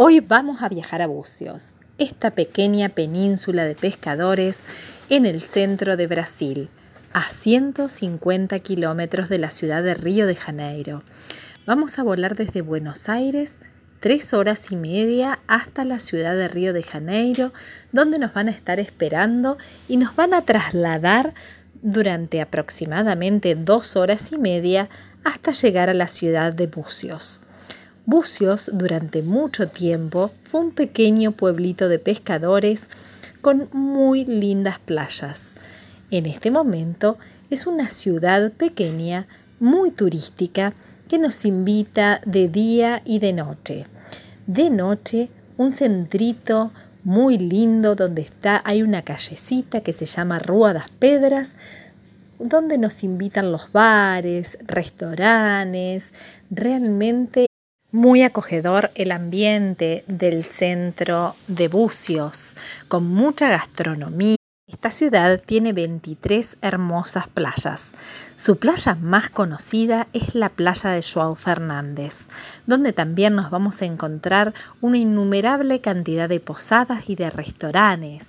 Hoy vamos a viajar a Bucios, esta pequeña península de pescadores en el centro de Brasil, a 150 kilómetros de la ciudad de Río de Janeiro. Vamos a volar desde Buenos Aires tres horas y media hasta la ciudad de Río de Janeiro, donde nos van a estar esperando y nos van a trasladar durante aproximadamente dos horas y media hasta llegar a la ciudad de Bucios. Bucios durante mucho tiempo fue un pequeño pueblito de pescadores con muy lindas playas. En este momento es una ciudad pequeña, muy turística, que nos invita de día y de noche. De noche, un centrito muy lindo donde está, hay una callecita que se llama Rua das Pedras, donde nos invitan los bares, restaurantes, realmente muy acogedor el ambiente del centro de Bucios, con mucha gastronomía. Esta ciudad tiene 23 hermosas playas. Su playa más conocida es la playa de Joao Fernández, donde también nos vamos a encontrar una innumerable cantidad de posadas y de restaurantes.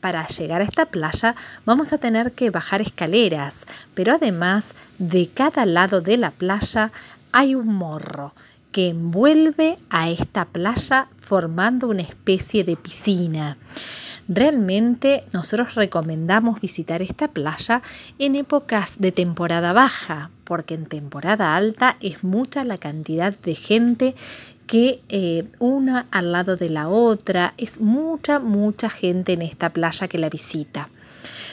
Para llegar a esta playa vamos a tener que bajar escaleras, pero además de cada lado de la playa hay un morro que envuelve a esta playa formando una especie de piscina. Realmente nosotros recomendamos visitar esta playa en épocas de temporada baja, porque en temporada alta es mucha la cantidad de gente que eh, una al lado de la otra, es mucha, mucha gente en esta playa que la visita.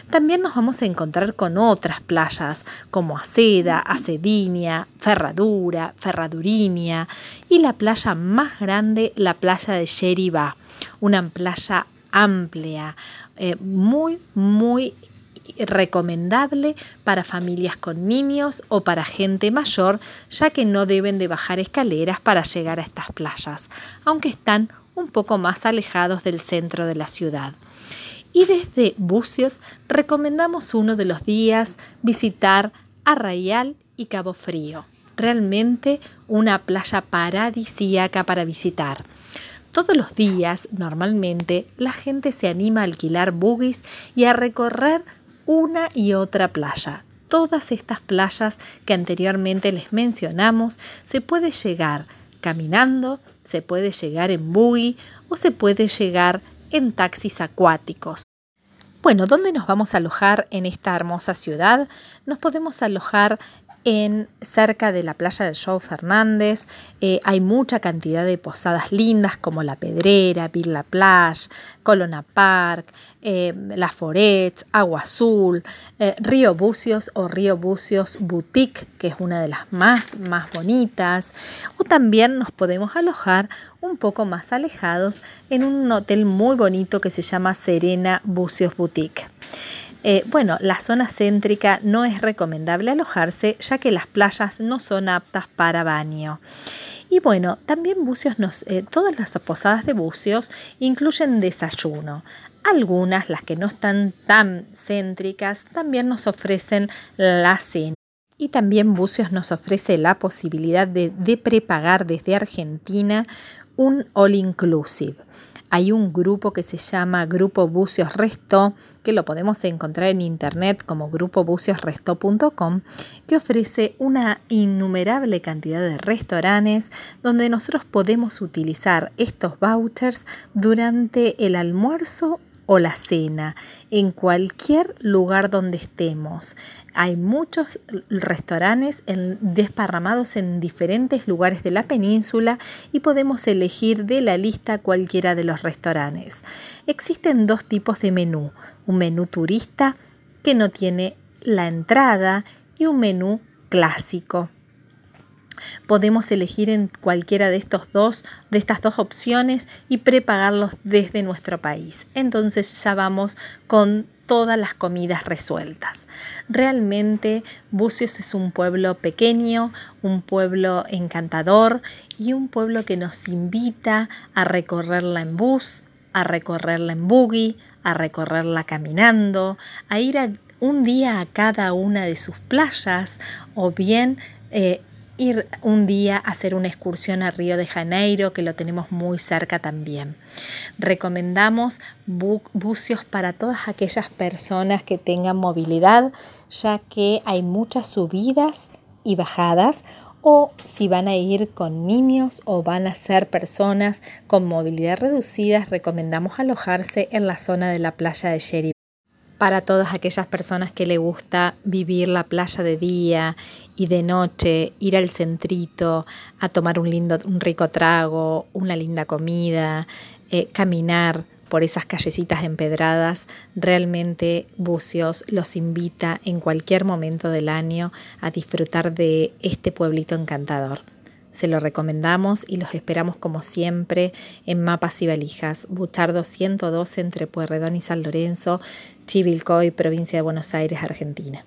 También nos vamos a encontrar con otras playas como Aceda, Acedinia, Ferradura, Ferradurinia y la playa más grande, la playa de Yeribá, una playa amplia, eh, muy, muy recomendable para familias con niños o para gente mayor, ya que no deben de bajar escaleras para llegar a estas playas, aunque están un poco más alejados del centro de la ciudad. Y desde Bucios recomendamos uno de los días visitar Arraial y Cabo Frío. Realmente una playa paradisíaca para visitar. Todos los días, normalmente, la gente se anima a alquilar buggies y a recorrer una y otra playa. Todas estas playas que anteriormente les mencionamos se puede llegar caminando, se puede llegar en buggy o se puede llegar en taxis acuáticos. Bueno, ¿dónde nos vamos a alojar en esta hermosa ciudad? Nos podemos alojar en cerca de la playa del Show Fernández. Eh, hay mucha cantidad de posadas lindas como La Pedrera, Villa Plage, Colona Park, eh, La Foret, Agua Azul, eh, Río Bucios o Río Bucios Boutique, que es una de las más, más bonitas. O también nos podemos alojar un poco más alejados en un hotel muy bonito que se llama Serena Bucios Boutique. Eh, bueno, la zona céntrica no es recomendable alojarse ya que las playas no son aptas para baño. Y bueno, también bucios eh, todas las posadas de bucios incluyen desayuno. Algunas, las que no están tan céntricas, también nos ofrecen la cena. Y también Bucios nos ofrece la posibilidad de, de prepagar desde Argentina un all inclusive. Hay un grupo que se llama Grupo Bucios Resto, que lo podemos encontrar en internet como grupobuciosresto.com, que ofrece una innumerable cantidad de restaurantes donde nosotros podemos utilizar estos vouchers durante el almuerzo o la cena, en cualquier lugar donde estemos. Hay muchos restaurantes desparramados en diferentes lugares de la península y podemos elegir de la lista cualquiera de los restaurantes. Existen dos tipos de menú, un menú turista que no tiene la entrada y un menú clásico Podemos elegir en cualquiera de estos dos, de estas dos opciones y prepagarlos desde nuestro país. Entonces ya vamos con todas las comidas resueltas. Realmente Bucios es un pueblo pequeño, un pueblo encantador y un pueblo que nos invita a recorrerla en bus, a recorrerla en buggy, a recorrerla caminando, a ir un día a cada una de sus playas o bien eh, ir un día a hacer una excursión a Río de Janeiro, que lo tenemos muy cerca también. Recomendamos bucios para todas aquellas personas que tengan movilidad, ya que hay muchas subidas y bajadas o si van a ir con niños o van a ser personas con movilidad reducida, recomendamos alojarse en la zona de la playa de Sherry para todas aquellas personas que le gusta vivir la playa de día y de noche, ir al centrito a tomar un lindo, un rico trago, una linda comida, eh, caminar por esas callecitas empedradas, realmente Bucios los invita en cualquier momento del año a disfrutar de este pueblito encantador. Se lo recomendamos y los esperamos como siempre en Mapas y Valijas, Buchardo 112 entre Pueyrredón y San Lorenzo, Chivilcoy, provincia de Buenos Aires, Argentina.